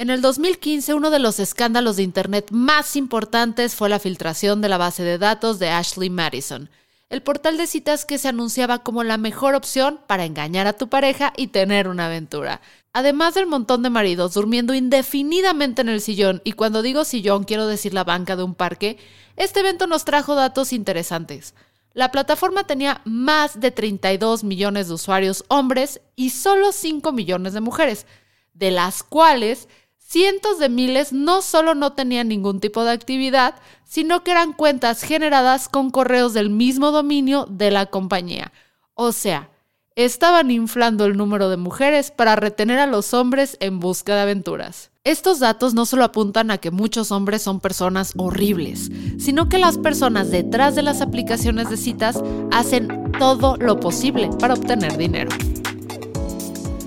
En el 2015, uno de los escándalos de Internet más importantes fue la filtración de la base de datos de Ashley Madison, el portal de citas que se anunciaba como la mejor opción para engañar a tu pareja y tener una aventura. Además del montón de maridos durmiendo indefinidamente en el sillón, y cuando digo sillón quiero decir la banca de un parque, este evento nos trajo datos interesantes. La plataforma tenía más de 32 millones de usuarios hombres y solo 5 millones de mujeres, de las cuales cientos de miles no solo no tenían ningún tipo de actividad, sino que eran cuentas generadas con correos del mismo dominio de la compañía. O sea, estaban inflando el número de mujeres para retener a los hombres en busca de aventuras. Estos datos no solo apuntan a que muchos hombres son personas horribles, sino que las personas detrás de las aplicaciones de citas hacen todo lo posible para obtener dinero.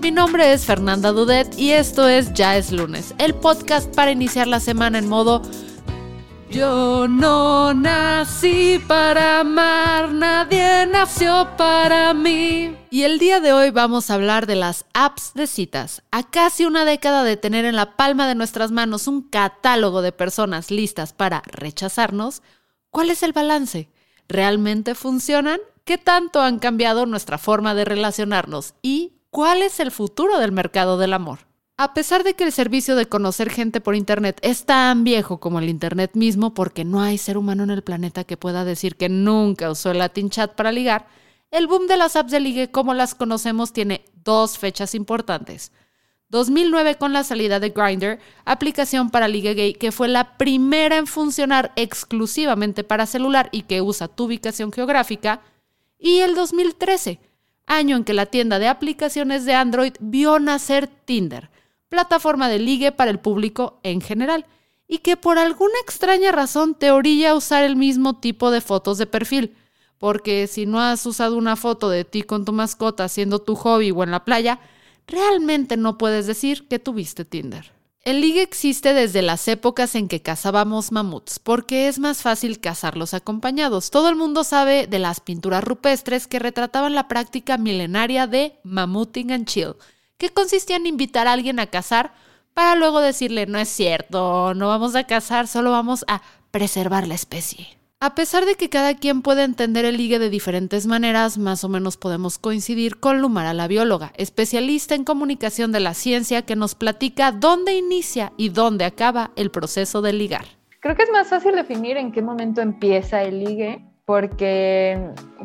Mi nombre es Fernanda Dudet y esto es Ya es lunes, el podcast para iniciar la semana en modo yo no nací para amar, nadie nació para mí. Y el día de hoy vamos a hablar de las apps de citas. A casi una década de tener en la palma de nuestras manos un catálogo de personas listas para rechazarnos, ¿cuál es el balance? ¿Realmente funcionan? ¿Qué tanto han cambiado nuestra forma de relacionarnos? ¿Y ¿Cuál es el futuro del mercado del amor? A pesar de que el servicio de conocer gente por Internet es tan viejo como el Internet mismo, porque no hay ser humano en el planeta que pueda decir que nunca usó el Latin Chat para ligar, el boom de las apps de ligue como las conocemos tiene dos fechas importantes. 2009 con la salida de Grindr, aplicación para ligue gay que fue la primera en funcionar exclusivamente para celular y que usa tu ubicación geográfica, y el 2013 año en que la tienda de aplicaciones de Android vio nacer Tinder, plataforma de ligue para el público en general, y que por alguna extraña razón te orilla a usar el mismo tipo de fotos de perfil, porque si no has usado una foto de ti con tu mascota haciendo tu hobby o en la playa, realmente no puedes decir que tuviste Tinder. El ligue existe desde las épocas en que cazábamos mamuts, porque es más fácil cazarlos acompañados. Todo el mundo sabe de las pinturas rupestres que retrataban la práctica milenaria de mamuting and chill, que consistía en invitar a alguien a cazar para luego decirle no es cierto, no vamos a cazar, solo vamos a preservar la especie. A pesar de que cada quien puede entender el ligue de diferentes maneras, más o menos podemos coincidir con Lumara, la bióloga, especialista en comunicación de la ciencia, que nos platica dónde inicia y dónde acaba el proceso de ligar. Creo que es más fácil definir en qué momento empieza el ligue, porque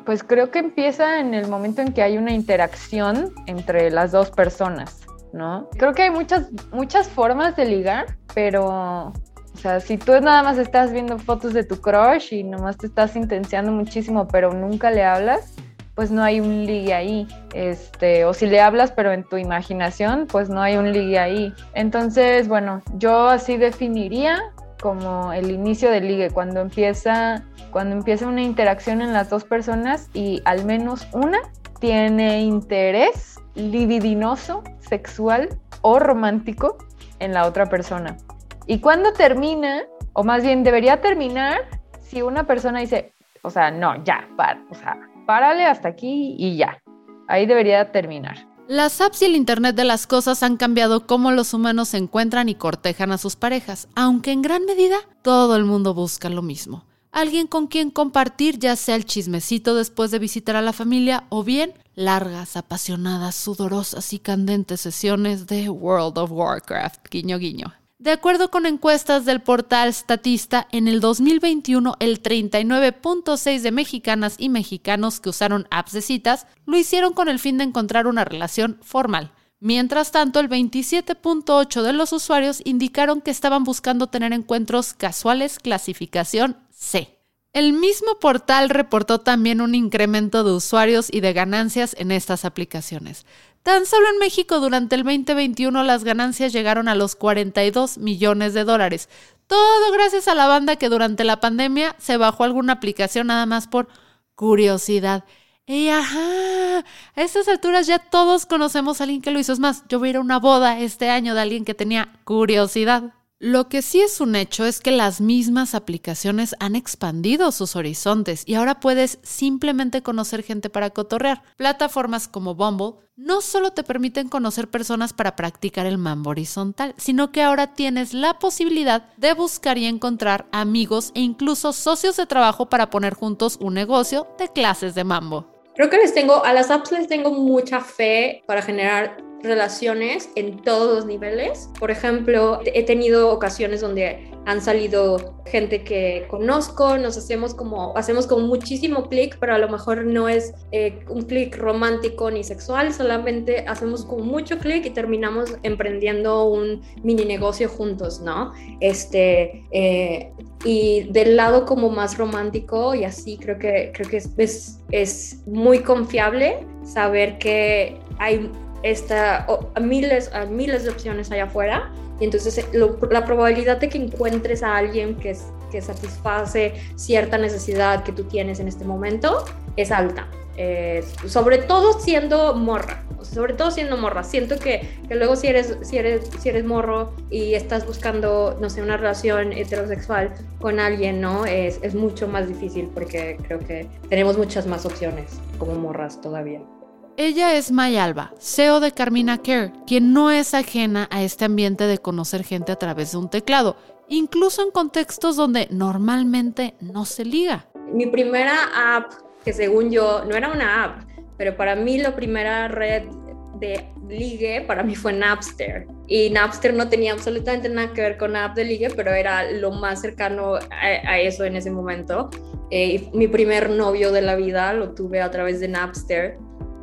pues creo que empieza en el momento en que hay una interacción entre las dos personas, ¿no? Creo que hay muchas, muchas formas de ligar, pero o sea, si tú nada más estás viendo fotos de tu crush y nomás te estás intenciando muchísimo, pero nunca le hablas, pues no hay un ligue ahí. Este, o si le hablas, pero en tu imaginación, pues no hay un ligue ahí. Entonces, bueno, yo así definiría como el inicio del ligue, cuando empieza, cuando empieza una interacción en las dos personas y al menos una tiene interés libidinoso, sexual o romántico en la otra persona. ¿Y cuándo termina? O más bien, debería terminar si una persona dice, o sea, no, ya, para, o sea, párale hasta aquí y ya. Ahí debería terminar. Las apps y el Internet de las cosas han cambiado cómo los humanos se encuentran y cortejan a sus parejas, aunque en gran medida todo el mundo busca lo mismo. Alguien con quien compartir ya sea el chismecito después de visitar a la familia o bien largas, apasionadas, sudorosas y candentes sesiones de World of Warcraft, guiño guiño. De acuerdo con encuestas del portal Statista, en el 2021 el 39.6 de mexicanas y mexicanos que usaron apps de citas lo hicieron con el fin de encontrar una relación formal. Mientras tanto, el 27.8 de los usuarios indicaron que estaban buscando tener encuentros casuales clasificación C. El mismo portal reportó también un incremento de usuarios y de ganancias en estas aplicaciones. Tan solo en México durante el 2021 las ganancias llegaron a los 42 millones de dólares. Todo gracias a la banda que durante la pandemia se bajó alguna aplicación nada más por curiosidad. Y ajá, a estas alturas ya todos conocemos a alguien que lo hizo. Es más, yo voy a ir a una boda este año de alguien que tenía curiosidad. Lo que sí es un hecho es que las mismas aplicaciones han expandido sus horizontes y ahora puedes simplemente conocer gente para cotorrear. Plataformas como Bumble no solo te permiten conocer personas para practicar el mambo horizontal, sino que ahora tienes la posibilidad de buscar y encontrar amigos e incluso socios de trabajo para poner juntos un negocio de clases de mambo. Creo que les tengo, a las apps les tengo mucha fe para generar relaciones en todos los niveles. Por ejemplo, he tenido ocasiones donde han salido gente que conozco, nos hacemos como, hacemos como muchísimo clic, pero a lo mejor no es eh, un clic romántico ni sexual, solamente hacemos como mucho clic y terminamos emprendiendo un mini negocio juntos, ¿no? Este, eh, y del lado como más romántico y así creo que, creo que es, es, es muy confiable saber que hay esta, a miles, a miles de opciones allá afuera. Y entonces eh, la probabilidad de que encuentres a alguien que, que satisface cierta necesidad que tú tienes en este momento es alta. sobre todo siendo morra, sobre todo siendo morra. Siento que, que, luego si eres, si, eres, si eres morro y estás buscando, no sé, una relación heterosexual con alguien, ¿no? Es, es mucho más difícil porque creo que tenemos muchas más opciones como morras todavía. Ella es Mayalba, CEO de Carmina Care, quien no es ajena a este ambiente de conocer gente a través de un teclado, incluso en contextos donde normalmente no se liga. Mi primera app, que según yo no era una app, pero para mí la primera red de ligue para mí fue Napster. Y Napster no tenía absolutamente nada que ver con app de ligue, pero era lo más cercano a, eso en ese momento. Eh, mi primer novio de la vida lo tuve a través de Napster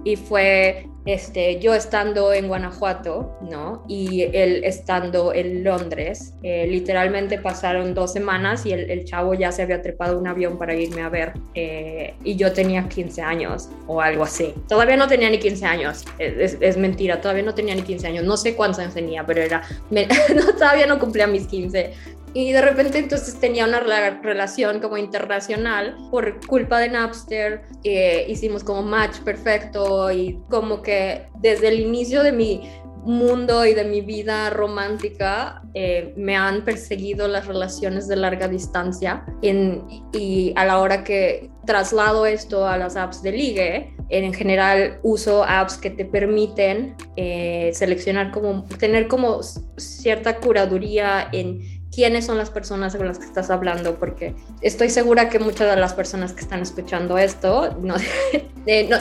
y fue este, yo estando en Guanajuato, ¿no? Y él estando en Londres. Eh, literalmente pasaron dos semanas y el, chavo ya se había trepado un avión para irme a ver. Eh, y yo tenía 15 años o algo así. Todavía no tenía ni 15 años. Es, es mentira, todavía no tenía ni 15 años. No sé cuántos años tenía, pero era... no, todavía no cumplía mis 15. Y de repente entonces tenía una relación como internacional por culpa de Napster. Eh, hicimos como match perfecto y como que desde el inicio de mi mundo y de mi vida romántica eh, me han perseguido las relaciones de larga distancia y a la hora que traslado esto a las apps de ligue, en general uso apps que te permiten eh, seleccionar como, tener como cierta curaduría en quiénes son las personas con las que estás hablando, porque estoy segura que muchas de las personas que están escuchando esto no,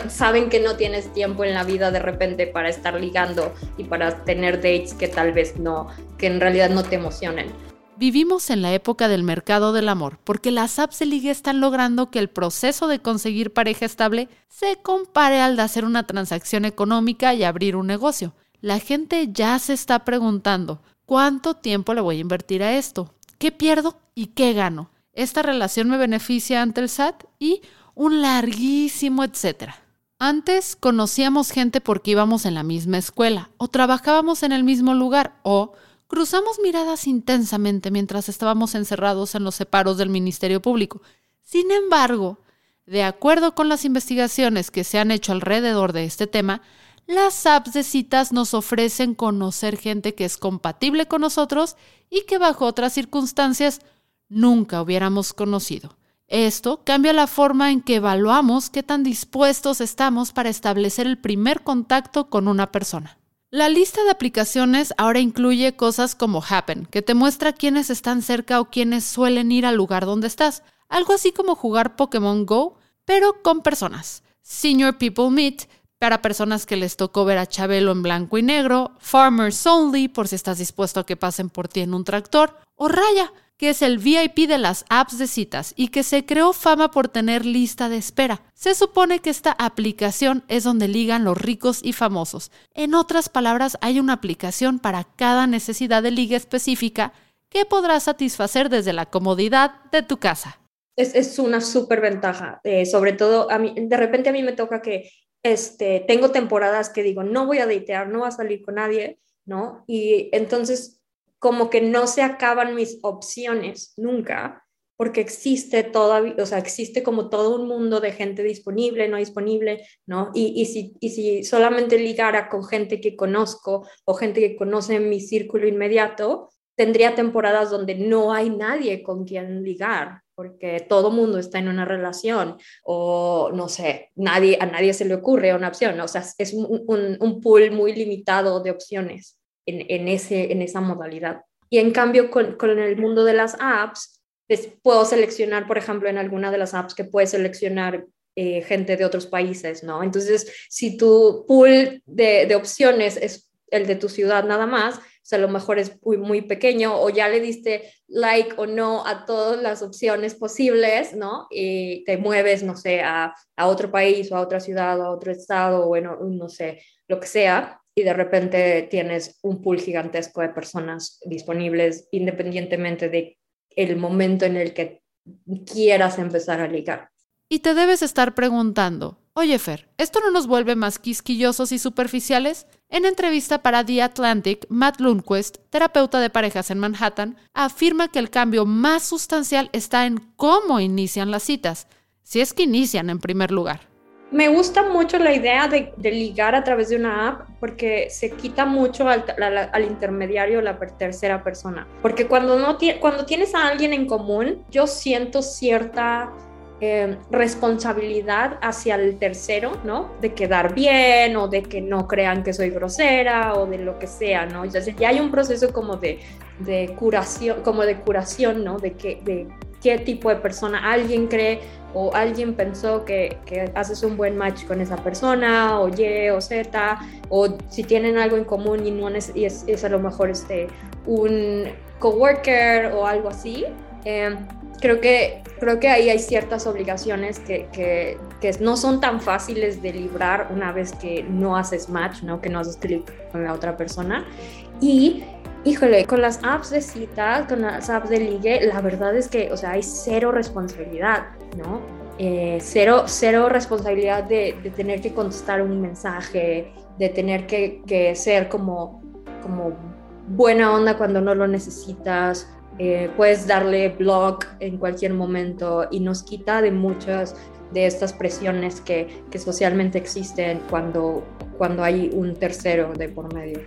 saben que no tienes tiempo en la vida de repente para estar ligando y para tener dates que tal vez no, que en realidad no te emocionen. Vivimos en la época del mercado del amor, porque las apps de ligue están logrando que el proceso de conseguir pareja estable se compare al de hacer una transacción económica y abrir un negocio. La gente ya se está preguntando, ¿Cuánto tiempo le voy a invertir a esto? ¿Qué pierdo y qué gano? ¿Esta relación me beneficia ante el SAT? Y un larguísimo etcétera. Antes conocíamos gente porque íbamos en la misma escuela, o trabajábamos en el mismo lugar, o cruzamos miradas intensamente mientras estábamos encerrados en los separos del Ministerio Público. Sin embargo, de acuerdo con las investigaciones que se han hecho alrededor de este tema, las apps de citas nos ofrecen conocer gente que es compatible con nosotros y que bajo otras circunstancias nunca hubiéramos conocido. Esto cambia la forma en que evaluamos qué tan dispuestos estamos para establecer el primer contacto con una persona. La lista de aplicaciones ahora incluye cosas como Happen, que te muestra quiénes están cerca o quiénes suelen ir al lugar donde estás, algo así como jugar Pokémon Go, pero con personas. Senior People Meet para personas que les tocó ver a Chabelo en blanco y negro, Farmers Only, por si estás dispuesto a que pasen por ti en un tractor, o Raya, que es el VIP de las apps de citas y que se creó fama por tener lista de espera. Se supone que esta aplicación es donde ligan los ricos y famosos. En otras palabras, hay una aplicación para cada necesidad de liga específica que podrás satisfacer desde la comodidad de tu casa. Es, una súper ventaja, eh, sobre todo a mí, de repente a mí me toca que este, tengo temporadas que digo, no voy a datear, no voy a salir con nadie, ¿no? Y entonces como que no se acaban mis opciones nunca, porque existe todavía, o sea, existe como todo un mundo de gente disponible, no disponible, ¿no? Y, y, si, y si solamente ligara con gente que conozco o gente que conoce mi círculo inmediato, tendría temporadas donde no hay nadie con quien ligar, porque todo mundo está en una relación o no sé, nadie, a nadie se le ocurre una opción, o sea, es un, un, pool muy limitado de opciones en, en, ese, en esa modalidad. Y en cambio, con, con el mundo de las apps, puedo seleccionar, por ejemplo, en alguna de las apps que puedes seleccionar eh, gente de otros países, ¿no? Entonces, si tu pool de, de opciones es el de tu ciudad nada más, sea, a lo mejor es muy, muy pequeño o ya le diste like o no a todas las opciones posibles, ¿no? Y te mueves, no sé, a, a otro país o a otra ciudad o a otro estado o bueno, no sé, lo que sea, y de repente tienes un pool gigantesco de personas disponibles independientemente de el momento en el que quieras empezar a ligar. Y te debes estar preguntando, Oye, Fer, ¿esto no nos vuelve más quisquillosos y superficiales? En entrevista para The Atlantic, Matt Lundquist, terapeuta de parejas en Manhattan, afirma que el cambio más sustancial está en cómo inician las citas, si es que inician en primer lugar. Me gusta mucho la idea de, ligar a través de una app porque se quita mucho al, intermediario, la tercera persona. Porque cuando, no cuando tienes a alguien en común, yo siento cierta eh, responsabilidad hacia el tercero, ¿no? De quedar bien o de que no crean que soy grosera o de lo que sea, ¿no? Entonces ya hay un proceso como de, de curación, como de curación, ¿no? De, que, de qué tipo de persona alguien cree o alguien pensó que, que, haces un buen match con esa persona, o Y o Z, o si tienen algo en común y, no es, y es, a lo mejor este, un coworker o algo así. Eh, creo que, creo que ahí hay ciertas obligaciones que, que, que, no son tan fáciles de librar una vez que no haces match, ¿no? que no haces clic con la otra persona. Y, híjole, con las apps de citas, con las apps de ligue, la verdad es que, o sea, hay cero responsabilidad, ¿no? Eh, cero, cero responsabilidad de, de, tener que contestar un mensaje, de tener que, que ser como, como buena onda cuando no lo necesitas, eh, puedes darle blog en cualquier momento y nos quita de muchas de estas presiones que, que, socialmente existen cuando, cuando hay un tercero de por medio.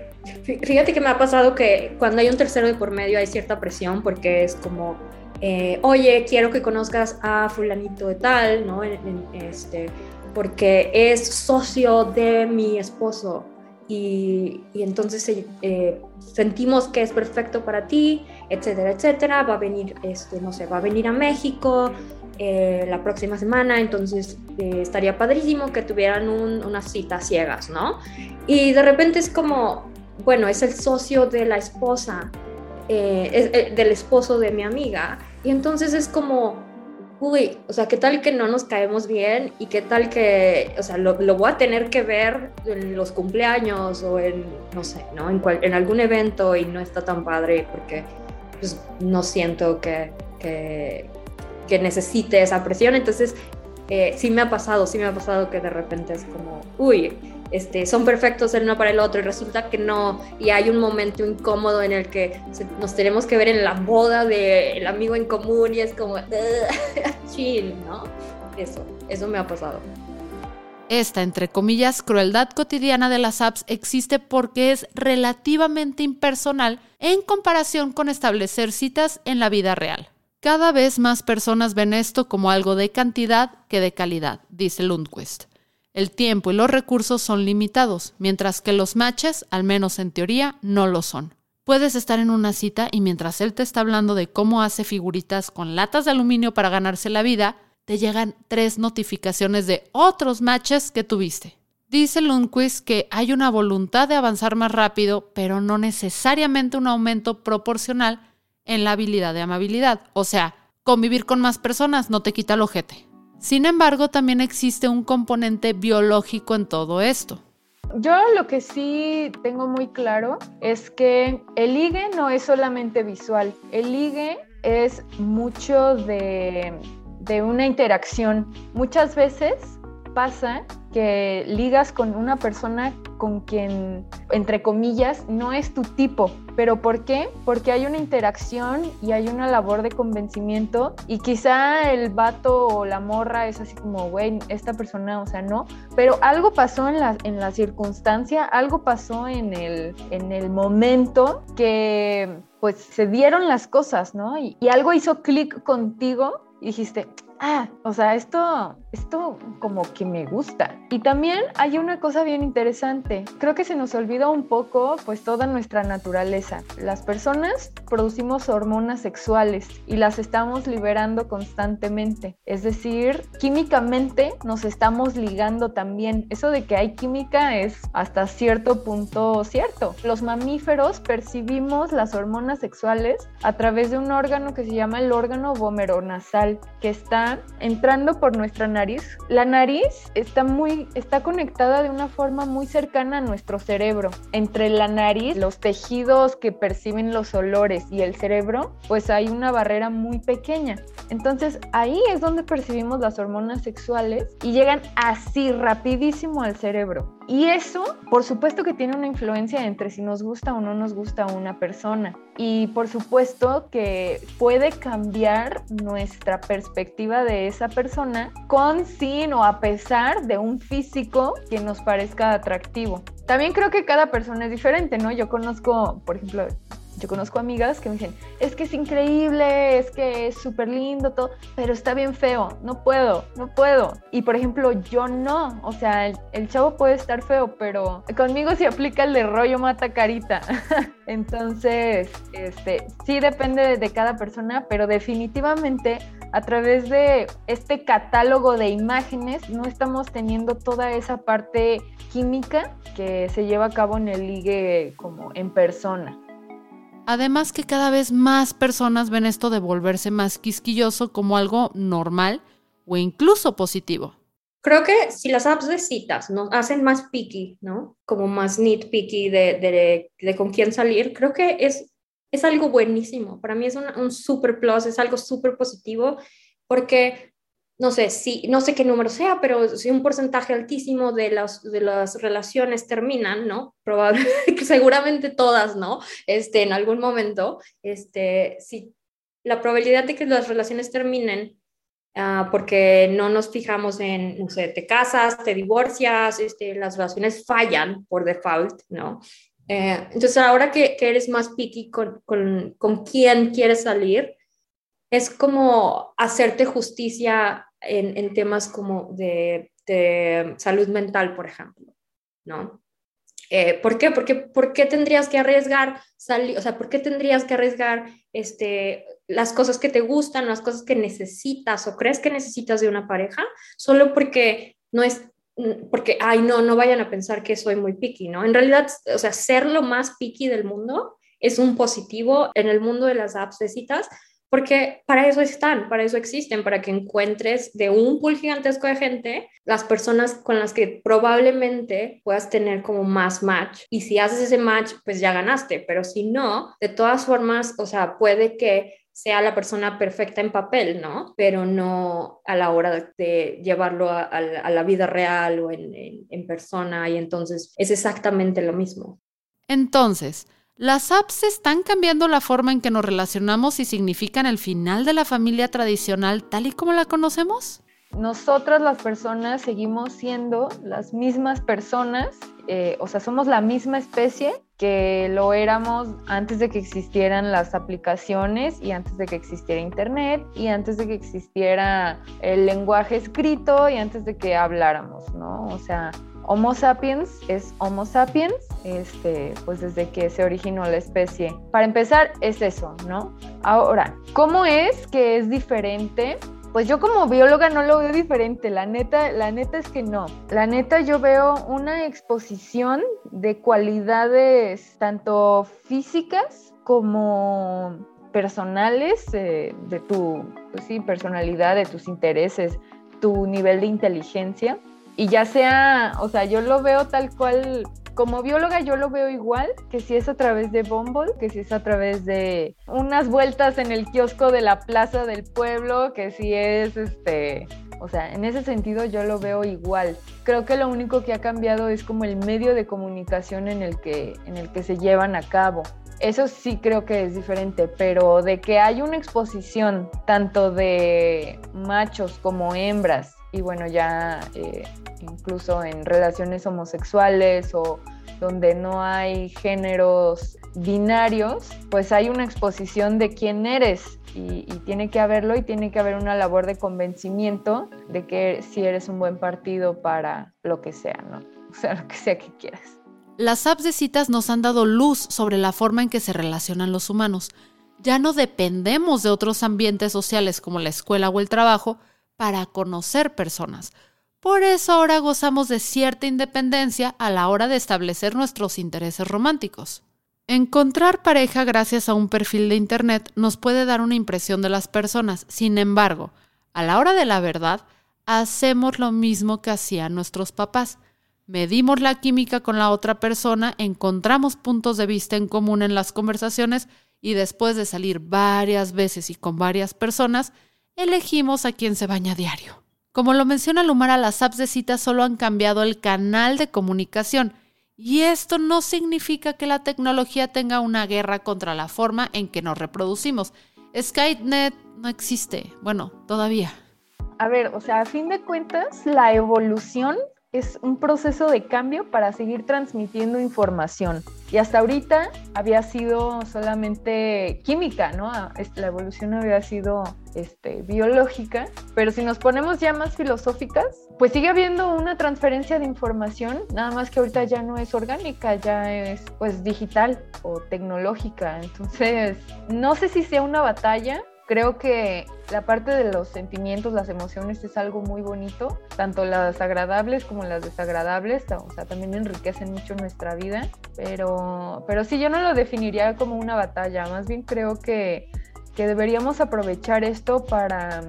Fíjate que me ha pasado que cuando hay un tercero de por medio hay cierta presión porque es como, eh, oye, quiero que conozcas a fulanito de tal, ¿no? este, porque es socio de mi esposo y, entonces eh, sentimos que es perfecto para ti, etcétera, etcétera. Va a venir, este, no sé, va a venir a México eh, la próxima semana, entonces eh, estaría padrísimo que tuvieran unas citas ciegas, ¿no? Y de repente es como, bueno, es el socio de la esposa, del esposo de mi amiga, y entonces es como, uy, o sea, qué tal que no nos caemos bien y qué tal que, o sea, lo, voy a tener que ver en los cumpleaños o en, no sé, ¿no? En, en algún evento y no está tan padre porque pues, no siento que, que, que necesite esa presión. Entonces, eh, sí me ha pasado, sí me ha pasado que de repente es como, uy, este, son perfectos el uno para el otro y resulta que no, y hay un momento incómodo en el que nos tenemos que ver en la boda del amigo en común y es como, chill, ¿no? Eso, eso me ha pasado. Esta, entre comillas, crueldad cotidiana de las apps existe porque es relativamente impersonal en comparación con establecer citas en la vida real. Cada vez más personas ven esto como algo de cantidad que de calidad, dice Lundquist. El tiempo y los recursos son limitados, mientras que los matches, al menos en teoría, no lo son. Puedes estar en una cita y mientras él te está hablando de cómo hace figuritas con latas de aluminio para ganarse la vida, te llegan tres notificaciones de otros matches que tuviste. Dice Lundquist que hay una voluntad de avanzar más rápido, pero no necesariamente un aumento proporcional en la habilidad de amabilidad. O sea, convivir con más personas no te quita el ojete. Sin embargo, también existe un componente biológico en todo esto. Yo lo que sí tengo muy claro es que el ligue no es solamente visual, el ligue es mucho de, de una interacción. Muchas veces pasa que ligas con una persona con quien, entre comillas, no es tu tipo. ¿Pero por qué? Porque hay una interacción y hay una labor de convencimiento y quizá el vato o la morra es así como, güey, esta persona, o sea, no. Pero algo pasó en la, en la circunstancia, algo pasó en el, en el momento que pues se dieron las cosas, ¿no? Y, algo hizo clic contigo y dijiste, ah, o sea, esto, esto como que me gusta. Y también hay una cosa bien interesante. Creo que se nos olvida un poco pues toda nuestra naturaleza. Las personas producimos hormonas sexuales y las estamos liberando constantemente. Es decir, químicamente nos estamos ligando también. Eso de que hay química es hasta cierto punto cierto. Los mamíferos percibimos las hormonas sexuales a través de un órgano que se llama el órgano vomeronasal, que está entrando por nuestra nariz. La nariz está muy está conectada de una forma muy cercana a nuestro cerebro. Entre la nariz, los tejidos que perciben los olores y el cerebro, pues hay una barrera muy pequeña. Entonces, ahí es donde percibimos las hormonas sexuales y llegan así rapidísimo al cerebro. Y eso, por supuesto que tiene una influencia entre si nos gusta o no nos gusta una persona. Y por supuesto que puede cambiar nuestra perspectiva de esa persona con, sin o a pesar de un físico que nos parezca atractivo. También creo que cada persona es diferente, ¿no? Yo conozco, por ejemplo, yo conozco amigas que me dicen, es que es increíble, es que es súper lindo todo, pero está bien feo, no puedo, no puedo. Y por ejemplo, yo no, o sea, el, chavo puede estar feo, pero conmigo se aplica el de rollo mata carita. Entonces, este, sí depende de cada persona, pero definitivamente a través de este catálogo de imágenes no estamos teniendo toda esa parte química que se lleva a cabo en el ligue como en persona. Además que cada vez más personas ven esto de volverse más quisquilloso como algo normal o incluso positivo. Creo que si las apps de citas nos hacen más picky, ¿no? Como más nitpicky de, de, de con quién salir, creo que es, es algo buenísimo. Para mí es un, un super plus, es algo súper positivo, porque no sé, si, no sé qué número sea, pero si un porcentaje altísimo de las, de las relaciones terminan, ¿no? Probablemente, seguramente todas, ¿no? Este, en algún momento, este, si la probabilidad de que las relaciones terminen uh, porque no nos fijamos en, no sé, te casas, te divorcias, este, las relaciones fallan por default, ¿no? Eh, entonces, ahora que, que, eres más picky con, con, con quién quieres salir, es como hacerte justicia en, temas como de, salud mental, por ejemplo, ¿no? Eh, ¿Por qué? Porque, ¿Por qué tendrías que arriesgar salir, o sea, por qué tendrías que arriesgar este, las cosas que te gustan, las cosas que necesitas o crees que necesitas de una pareja, solo porque no es, porque, ay, no, no vayan a pensar que soy muy picky, ¿no? En realidad, o sea, ser lo más picky del mundo es un positivo en el mundo de las apps de porque para eso están, para eso existen, para que encuentres de un pool gigantesco de gente las personas con las que probablemente puedas tener como más match. Y si haces ese match, pues ya ganaste, pero si no, de todas formas, o sea, puede que sea la persona perfecta en papel, ¿no? Pero no a la hora de llevarlo a, la vida real o en, en persona y entonces es exactamente lo mismo. Entonces, las apps están cambiando la forma en que nos relacionamos y significan el final de la familia tradicional tal y como la conocemos. Nosotras las personas seguimos siendo las mismas personas, eh, o sea, somos la misma especie que lo éramos antes de que existieran las aplicaciones y antes de que existiera Internet y antes de que existiera el lenguaje escrito y antes de que habláramos, ¿no? O sea, Homo sapiens es Homo sapiens, este, pues desde que se originó la especie. Para empezar, es eso, ¿no? Ahora, ¿cómo es que es diferente? Pues yo como bióloga no lo veo diferente, la neta, la neta es que no. La neta yo veo una exposición de cualidades tanto físicas como personales eh, de tu pues sí, personalidad, de tus intereses, tu nivel de inteligencia y ya sea, o sea, yo lo veo tal cual, como bióloga yo lo veo igual, que si es a través de Bumble, que si es a través de unas vueltas en el kiosco de la plaza del pueblo, que si es este O sea, en ese sentido yo lo veo igual. Creo que lo único que ha cambiado es como el medio de comunicación en el que, en el que se llevan a cabo. Eso sí creo que es diferente, pero de que hay una exposición tanto de machos como hembras, y bueno, ya eh, incluso en relaciones homosexuales o donde no hay géneros binarios, pues hay una exposición de quién eres y, tiene que haberlo y tiene que haber una labor de convencimiento de que si eres un buen partido para lo que sea, ¿no? O sea, lo que sea que quieras. Las apps de citas nos han dado luz sobre la forma en que se relacionan los humanos. Ya no dependemos de otros ambientes sociales como la escuela o el trabajo para conocer personas. Por eso ahora gozamos de cierta independencia a la hora de establecer nuestros intereses románticos. Encontrar pareja gracias a un perfil de Internet nos puede dar una impresión de las personas, sin embargo, a la hora de la verdad, hacemos lo mismo que hacían nuestros papás. Medimos la química con la otra persona, encontramos puntos de vista en común en las conversaciones y después de salir varias veces y con varias personas, elegimos a quien se baña diario. Como lo menciona Lumara, las apps de citas solo han cambiado el canal de comunicación y esto no significa que la tecnología tenga una guerra contra la forma en que nos reproducimos. Skynet no existe, bueno, todavía. A ver, o sea, a fin de cuentas, la evolución es un proceso de cambio para seguir transmitiendo información. Y hasta ahorita había sido solamente química, ¿no? Ah, la evolución había sido este, biológica, pero si nos ponemos ya más filosóficas, pues sigue habiendo una transferencia de información, nada más que ahorita ya no es orgánica, ya es pues digital o tecnológica. Entonces, no sé si sea una batalla, Creo que la parte de los sentimientos, las emociones es algo muy bonito, tanto las agradables como las desagradables, o sea, también enriquecen mucho nuestra vida, pero, pero sí, yo no lo definiría como una batalla, más bien creo que, que deberíamos aprovechar esto para,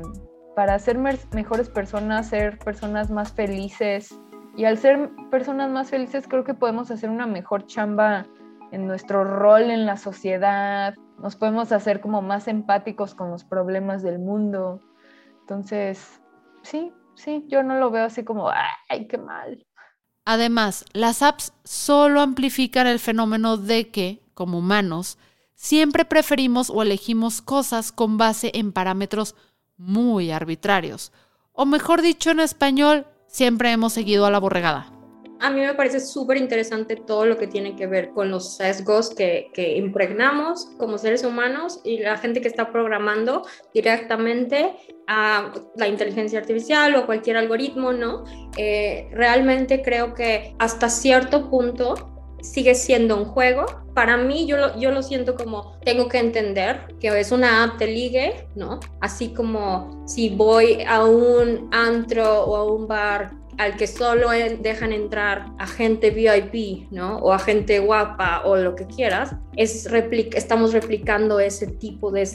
para ser mejores personas, ser personas más felices, y al ser personas más felices creo que podemos hacer una mejor chamba en nuestro rol en la sociedad, nos podemos hacer como más empáticos con los problemas del mundo. Entonces, sí, sí, yo no lo veo así como, ay, qué mal. Además, las apps solo amplifican el fenómeno de que, como humanos, siempre preferimos o elegimos cosas con base en parámetros muy arbitrarios. O mejor dicho en español, siempre hemos seguido a la borregada a mí me parece súper interesante todo lo que tiene que ver con los sesgos que, impregnamos como seres humanos y la gente que está programando directamente a la inteligencia artificial o cualquier algoritmo, ¿no? Eh, realmente creo que hasta cierto punto sigue siendo un juego. Para mí yo lo, yo lo siento como tengo que entender que es una app de ligue, ¿no? Así como si voy a un antro o a un bar al que solo dejan entrar a gente VIP, ¿no? O a gente guapa o lo que quieras, es estamos replicando ese tipo de,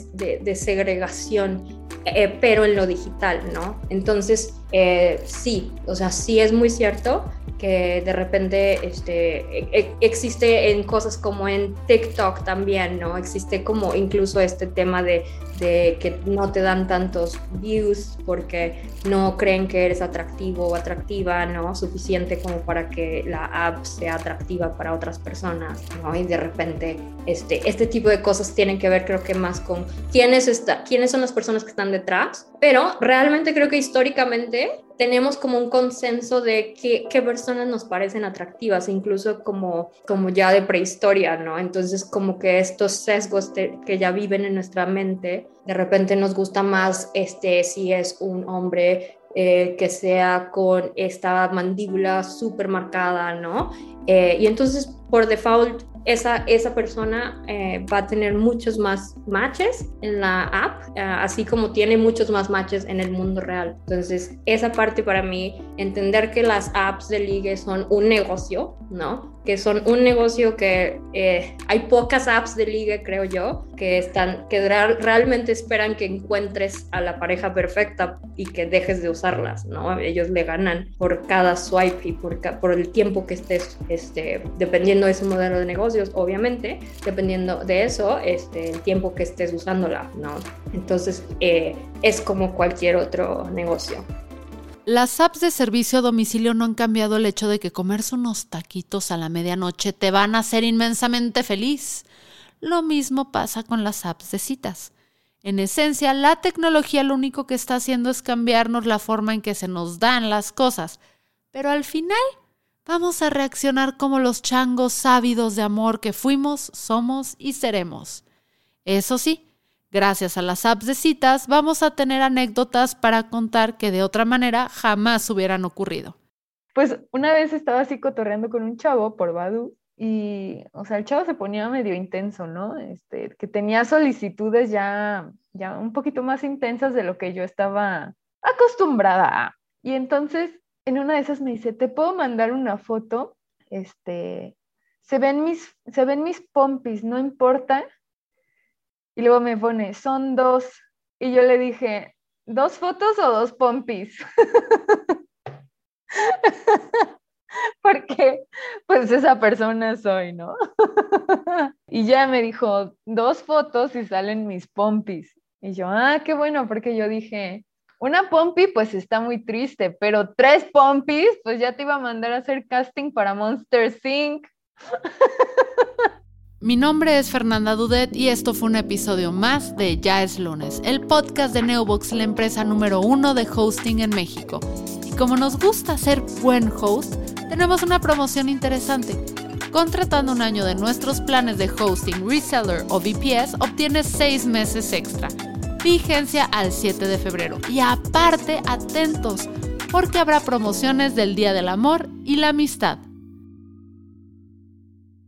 segregación, eh, pero en lo digital, ¿no? Entonces, eh, sí, o sea, sí es muy cierto que de repente este, e, e, existe en cosas como en TikTok también, ¿no? Existe como incluso este tema de, de, que no te dan tantos views porque no creen que eres atractivo o atractiva, ¿no? Suficiente como para que la app sea atractiva para otras personas, ¿no? Y de repente este, este tipo de cosas tienen que ver creo que más con quiénes, está, quiénes son las personas que están detrás, pero realmente creo que históricamente tenemos como un consenso de qué, personas nos parecen atractivas, incluso como, como ya de prehistoria, ¿no? Entonces como que estos sesgos que ya viven en nuestra mente, de repente nos gusta más este, si es un hombre eh, que sea con esta mandíbula súper marcada, ¿no? Eh, y entonces por default esa, esa persona eh, va a tener muchos más matches en la app, eh, así como tiene muchos más matches en el mundo real. Entonces, esa parte para mí, entender que las apps de ligue son un negocio, ¿no? Que son un negocio que eh, hay pocas apps de ligue, creo yo, que están, que realmente esperan que encuentres a la pareja perfecta y que dejes de usarlas, ¿no? Ellos le ganan por cada swipe y por, por el tiempo que estés, este, dependiendo de ese modelo de negocio obviamente, dependiendo de eso, este, el tiempo que estés usándola, ¿no? Entonces, eh, es como cualquier otro negocio. Las apps de servicio a domicilio no han cambiado el hecho de que comerse unos taquitos a la medianoche te van a hacer inmensamente feliz. Lo mismo pasa con las apps de citas. En esencia, la tecnología lo único que está haciendo es cambiarnos la forma en que se nos dan las cosas, pero al final vamos a reaccionar como los changos ávidos de amor que fuimos, somos y seremos. Eso sí, Gracias a las apps de citas vamos a tener anécdotas para contar que de otra manera jamás hubieran ocurrido. Pues una vez estaba así cotorreando con un chavo por Badu y, o sea, el chavo se ponía medio intenso, ¿no? Este, que tenía solicitudes ya, ya un poquito más intensas de lo que yo estaba acostumbrada a. Y entonces, en una de esas me dice, ¿te puedo mandar una foto? Este, se ven mis, se ven mis pompis, no importa. Y luego me pone, son dos. Y yo le dije, ¿dos fotos o dos pompis? Porque pues esa persona soy, ¿no? y ya me dijo, dos fotos y salen mis pompis. Y yo, ah, qué bueno, porque yo dije, una pompi pues está muy triste, pero tres pompis pues ya te iba a mandar a hacer casting para Monster Inc. Mi nombre es Fernanda Dudet y esto fue un episodio más de Ya es lunes, el podcast de Neobox, la empresa número uno de hosting en México. Y como nos gusta ser buen host, tenemos una promoción interesante. Contratando un año de nuestros planes de hosting, reseller o VPS, obtienes seis meses extra. Vigencia al 7 de febrero. Y aparte, atentos, porque habrá promociones del Día del Amor y la Amistad.